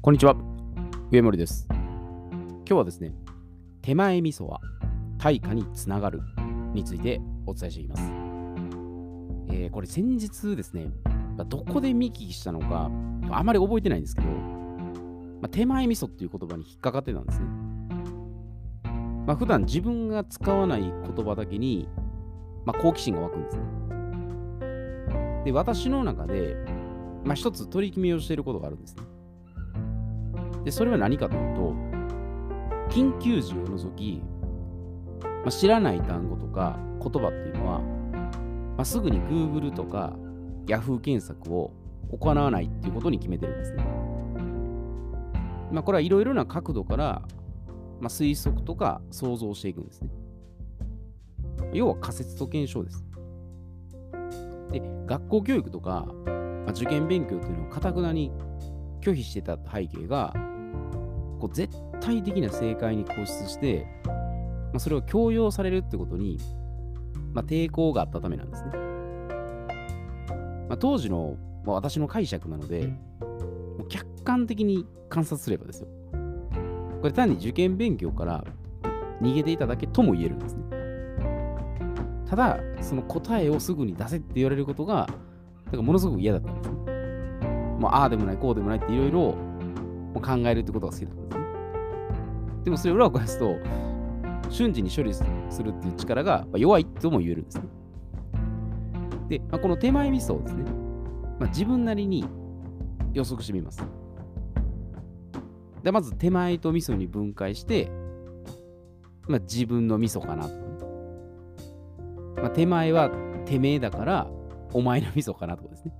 こんにちは。上森です。今日はですね、手前味噌は対価につながるについてお伝えしていきます。えーこれ先日ですね、どこで見聞きしたのか、あまり覚えてないんですけど、まあ手前味噌っていう言葉に引っかかってたんですね。まあ、普段自分が使わない言葉だけに、まあ、好奇心が湧くんですね。で、私の中で、まあ、一つ取り決めをしていることがあるんですね。で、それは何かというと、緊急時を除き、まあ、知らない単語とか言葉っていうのは、まあ、すぐに Google とか Yahoo 検索を行わないっていうことに決めてるんですね。まあ、これはいろいろな角度から、まあ、推測とか想像していくんですね。要は仮説と検証です。で、学校教育とか、まあ、受験勉強というのをかたくなに拒否してた背景が、う絶対的な正解に固執して、まあ、それを強要されるってことに、まあ、抵抗があったためなんですね。まあ、当時の、まあ、私の解釈なので、もう客観的に観察すればですよ。これ単に受験勉強から逃げていただけとも言えるんですね。ただ、その答えをすぐに出せって言われることが、だからものすごく嫌だったんですね。もうああでもない、こうでもないっていろいろ考えるってことが好きだったんです。でもそれを裏を返すと、瞬時に処理するっていう力が弱いとも言えるんですね。で、まあ、この手前味噌をですね、まあ、自分なりに予測してみます。で、まず手前と味噌に分解して、まあ、自分の味噌かなと。まあ、手前はてめえだから、お前の味噌かなとかですね。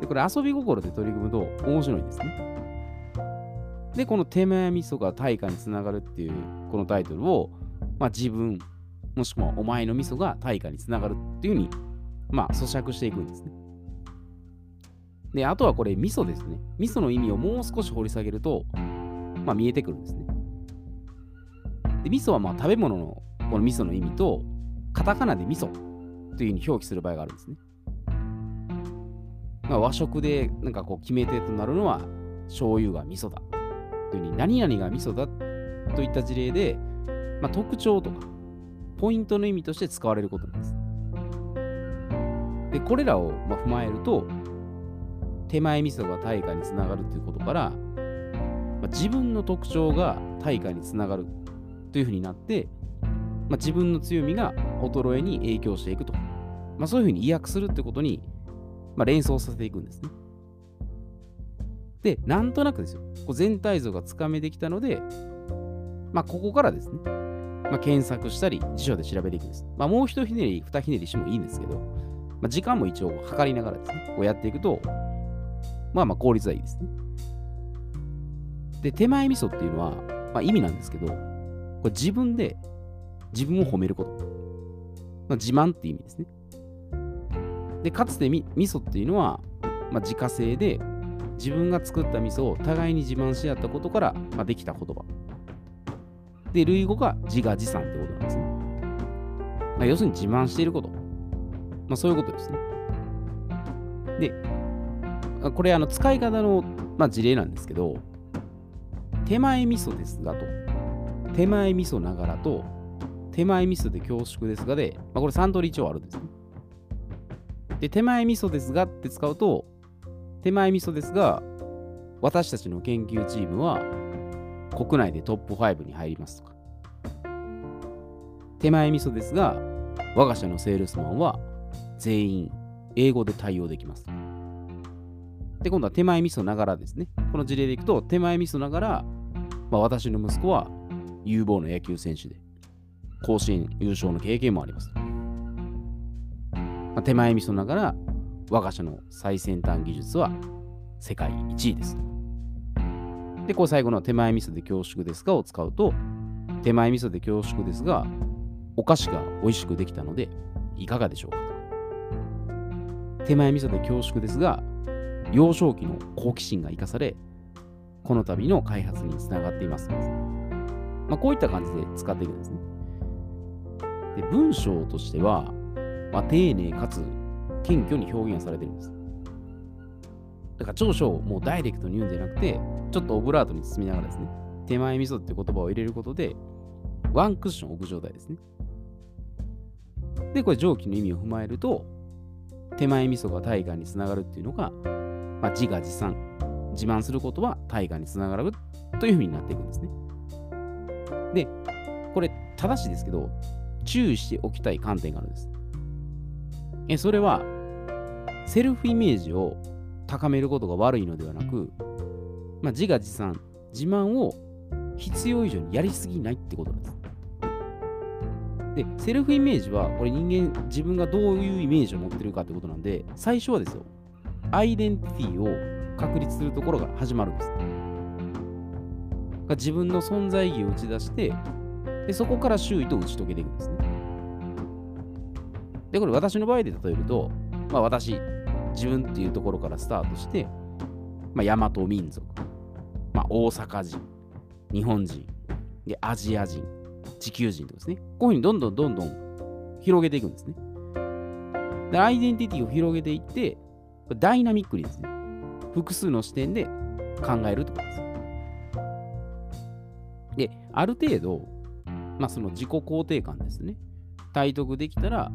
で、これ遊び心で取り組むと面白いんですね。で、この手前味噌が対価につながるっていうこのタイトルを、まあ、自分、もしくはお前の味噌が対価につながるっていうふうに、まあ、咀嚼していくんですね。で、あとはこれ、味噌ですね。味噌の意味をもう少し掘り下げると、まあ、見えてくるんですね。で、味噌はまあ食べ物のこの味噌の意味と、カタカナで味噌というふうに表記する場合があるんですね。まあ、和食でなんかこう決め手となるのは、醤油が味噌だ。というふうに、何々が味噌だといった事例で、まあ、特徴とか、ポイントの意味として使われることなんです。で、これらをま踏まえると、手前味噌が対価につながるということから、まあ、自分の特徴が対価につながるというふうになって、まあ、自分の強みが衰えに影響していくと。まあ、そういうふうに意訳するってことに、ま、連想させていくんですね。で、なんとなくですよ。こう全体像がつかめてきたので、まあ、ここからですね、まあ、検索したり、辞書で調べていくんです。まあ、もう一ひねり、二ひねりしてもいいんですけど、まあ、時間も一応測りながらですね、こうやっていくと、まあまあ効率はいいですね。で、手前味噌っていうのは、まあ、意味なんですけど、これ自分で自分を褒めること。まあ、自慢っていう意味ですね。で、かつてみ味噌っていうのは、まあ、自家製で自分が作った味噌を互いに自慢し合ったことから、まあ、できた言葉。で、類語が自画自賛ってことなんですね。まあ、要するに自慢していること。まあ、そういうことですね。で、これあの使い方の、まあ、事例なんですけど、手前味噌ですがと、手前味噌ながらと、手前味噌で恐縮ですがで、まあ、これ3通り一応あるんですね。で、手前味噌ですがって使うと、手前味噌ですが、私たちの研究チームは国内でトップ5に入りますとか。手前味噌ですが、我が社のセールスマンは全員英語で対応できます。で、今度は手前味噌ながらですね。この事例でいくと、手前味噌ながら、まあ、私の息子は有望な野球選手で、甲子園優勝の経験もあります。まあ、手前味噌ながら、我が社の最先端技術は世界1位です。で、こう最後の手前味噌で恐縮ですがを使うと、手前味噌で恐縮ですが、お菓子が美味しくできたので、いかがでしょうか？と。手前味噌で恐縮ですが、幼少期の好奇心が生かされ、この度の開発につながっています。まあ、こういった感じで使っていくんですね。で文章としては、まあ、丁寧かつ謙虚に表現されてるんです。だから長所をもうダイレクトに言うんじゃなくて、ちょっとオブラートに包みながらですね、手前味噌って言葉を入れることで、ワンクッション置く状態ですね。で、これ上記の意味を踏まえると、手前味噌が大河につながるっていうのが、まあ、自画自賛、自慢することは大河につながるというふうになっていくんですね。で、これ正しいですけど、注意しておきたい観点があるんです。えそれは、セルフイメージを高めることが悪いのではなく、まあ、自画自賛、自慢を必要以上にやりすぎないってことなんです。で、セルフイメージは、これ人間、自分がどういうイメージを持ってるかってことなんで、最初はですよ、アイデンティティを確立するところが始まるんです。自分の存在意義を打ち出してで、そこから周囲と打ち解けていくんですね。で、これ私の場合で例えると、まあ私、自分っていうところからスタートして、まあ、大和民族、まあ、大阪人、日本人、で、アジア人、地球人とかですね、こういうふうにどんどんどんどん広げていくんですね。で、アイデンティティを広げていって、ダイナミックにですね、複数の視点で考えるってことです。で、ある程度、まあ、その自己肯定感ですね。体得できたら、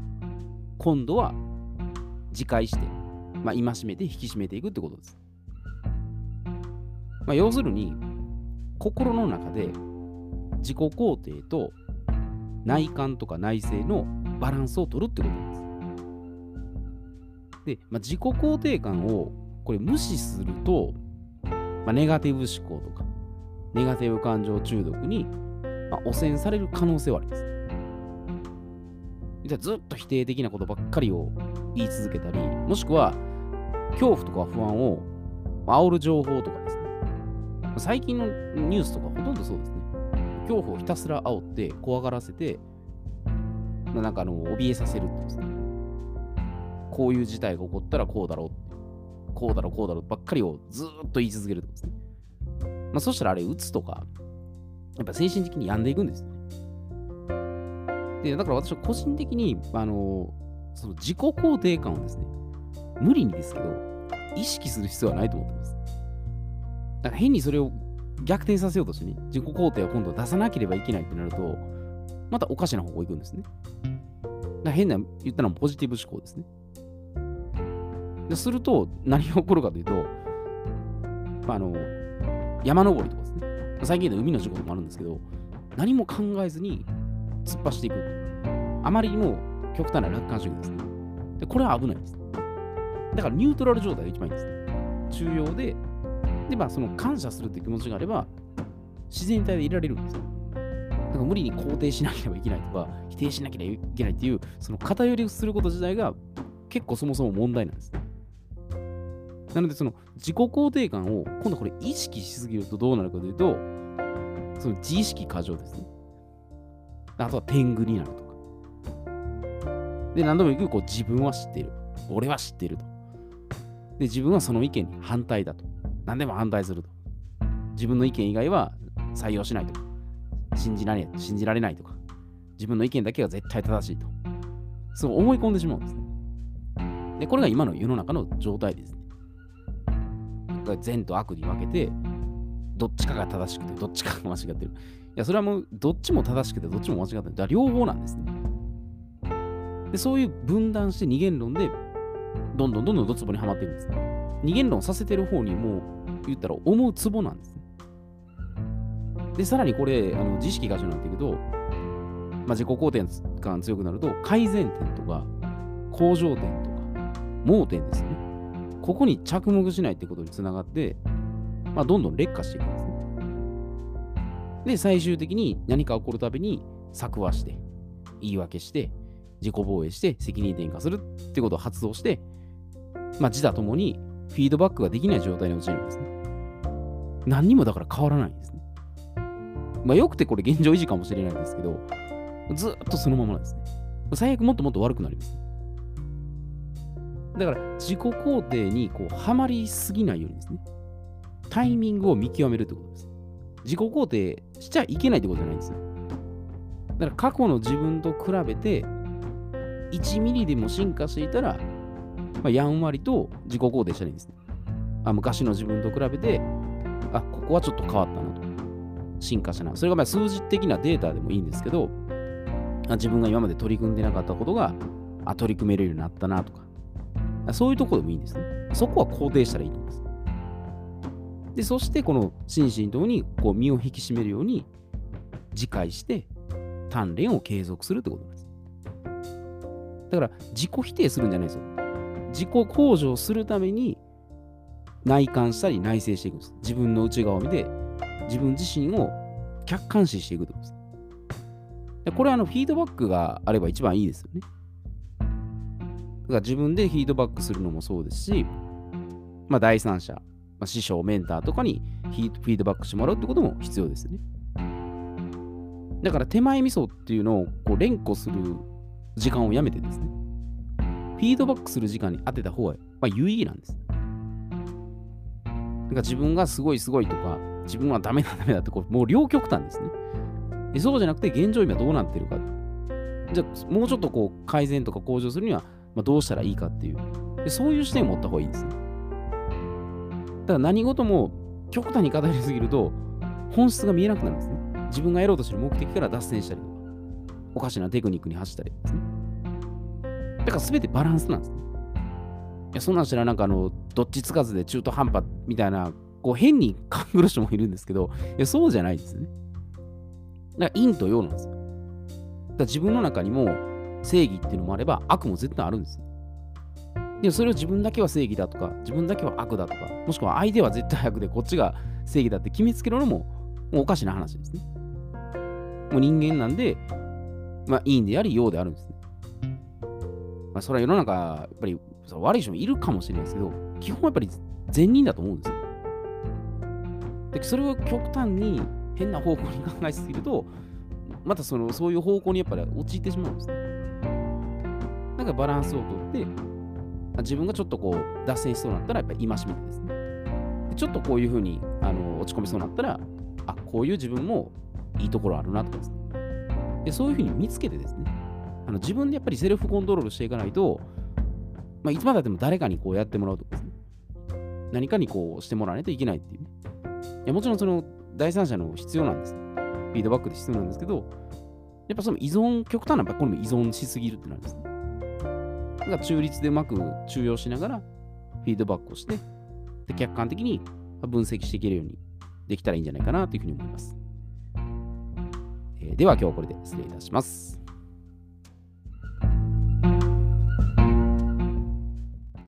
今度は自戒して、まあ、戒めて引き締めていくってことです。まあ、要するに、心の中で自己肯定と内観とか内政のバランスを取るってことです。で、まあ、自己肯定感をこれ無視すると、まあ、ネガティブ思考とか、ネガティブ感情中毒に、まあ、汚染される可能性はあります。ずっと否定的なことばっかりを言い続けたり、もしくは恐怖とか不安を煽る情報とかですね。最近のニュースとかほとんどそうですね。恐怖をひたすら煽って怖がらせて、なんかあの、怯えさせるってですね。こういう事態が起こったらこうだろうって、こうだろうこうだろうばっかりをずっと言い続けるってことですね。まあ、そしたらあれ、うつとか、やっぱ精神的に病んでいくんです。で、だから私は個人的に、あの、その自己肯定感をですね、無理にですけど、意識する必要はないと思ってます。だから変にそれを逆転させようとしてね、自己肯定を今度出さなければいけないってなると、またおかしな方向行くんですね。だ変な言ったのはポジティブ思考ですね。ですると、何が起こるかというと、まあ、あの、山登りとかですね。最近で海の事故とかもあるんですけど、何も考えずに突っ走っていく。あまりにも極端な楽観主義ですね。で、これは危ないです。だからニュートラル状態が一番いいんです。中庸で、で、まあ、その感謝するって気持ちがあれば、自然体でいられるんですよ。だから無理に肯定しなければいけないとか、否定しなければいけないっていう、その偏りをすること自体が結構そもそも問題なんです。なので、その自己肯定感を今度これ意識しすぎるとどうなるかというと、その自意識過剰ですね。あとは天狗になるとか。で、何度も言うこう自分は知っている。俺は知っていると。で、自分はその意見に反対だと。何でも反対すると。自分の意見以外は採用しないとか。信じられ信じられないとか。自分の意見だけが絶対正しいと。そう思い込んでしまうんですね。で、これが今の世の中の状態ですね。善と悪に分けて、どっちかが正しくて、どっちかが間違ってる。いや、それはもう、どっちも正しくて、どっちも間違ってる。だ両方なんですね。で、そういう分断して二元論で、どんどんどんどんドツボにはまっていくんですね。二元論させてる方にもう、言ったら思うツボなんですね。で、さらにこれ、あの自意識が重になっていくと、まあ、自己肯定感強くなると、改善点とか、向上点とか、盲点ですね。ここに着目しないってことにつながって、まあ、どんどん劣化していくんです。で、最終的に何か起こるたびに策はして、言い訳して、自己防衛して、責任転嫁するってことを発動して、まあ、自他ともにフィードバックができない状態に陥るんですね。何にもだから変わらないんですね。まあ、よくてこれ現状維持かもしれないんですけど、ずっとそのままですね。最悪もっともっと悪くなります。だから自己肯定にこうはまりすぎないようにですね、タイミングを見極めるってことです。自己肯定しちゃいけないってことじゃないんですよ。だから過去の自分と比べて1ミリでも進化していたら、まあ、やんわりと自己肯定したらいいんですね。あ昔の自分と比べて、あ、ここはちょっと変わったなと。進化したな。それがまあ数字的なデータでもいいんですけど、あ自分が今まで取り組んでなかったことが、あ、取り組めるようになったなとか、そういうところでもいいんですね。そこは肯定したらいいと思います。で、そしてこの心身ともにこう身を引き締めるように自戒して鍛錬を継続するってことです。だから自己否定するんじゃないですよ。自己向上するために内観したり内省していくんです。自分の内側を見て自分自身を客観視していくってことです。でこれはあのフィードバックがあれば一番いいですよね。だから自分でフィードバックするのもそうですし、まあ、第三者、まあ、師匠、メンターとかにフィードバックしてもらうってことも必要ですね。だから手前味噌っていうのをこう連呼する時間をやめてですね、フィードバックする時間に当てた方が、まあ、有意義なんです。なんか自分がすごいすごいとか、自分はダメだダメだってこう、もう両極端ですね。でそうじゃなくて現状今どうなってるか。じゃあもうちょっとこう改善とか向上するには、まあ、どうしたらいいかっていうで。そういう視点を持った方がいいですね。だ何事も極端に偏りすぎると本質が見えなくなるんですね。自分がやろうとしてる目的から脱線したりとか、おかしなテクニックに走ったりですね。だから全てバランスなんですね。いや、そんなんしたらなんかあの、どっちつかずで中途半端みたいな、こう変に勘ぐる人もいるんですけど、いや、そうじゃないですね。だから陰と陽なんですよ。だから自分の中にも正義っていうのもあれば悪も絶対あるんです。でそれを自分だけは正義だとか、自分だけは悪だとか、もしくは相手は絶対悪でこっちが正義だって決めつけるのももうおかしな話ですね。もう人間なんで、まあ、いいんであり、陽であるんですね。まあ、それは世の中、やっぱり悪い人もいるかもしれないですけど、基本はやっぱり善人だと思うんですよ。でそれを極端に変な方向に考えすぎると、またそのそういう方向にやっぱり陥ってしまうんですね。だかバランスをとって、自分がちょっとこう脱線しそうになったら、やっぱり戒めてですね。でちょっとこういうふうにあの落ち込みそうになったら、あこういう自分もいいところあるなとかですね。でそういうふうに見つけてですね、あの自分でやっぱりセルフコントロールしていかないと、まあ、いつまででも誰かにこうやってもらうとかですね、何かにこうしてもらわないといけないっていうね。いやもちろんその第三者の必要なんです。ねフィードバックで必要なんですけど、やっぱその依存、極端なやっぱこれも依存しすぎるってなるんですね。だから中立でうまく中用しながらフィードバックをして、で客観的に分析していけるようにできたらいいんじゃないかなというふうに思います。えー、では今日はこれで失礼いたします。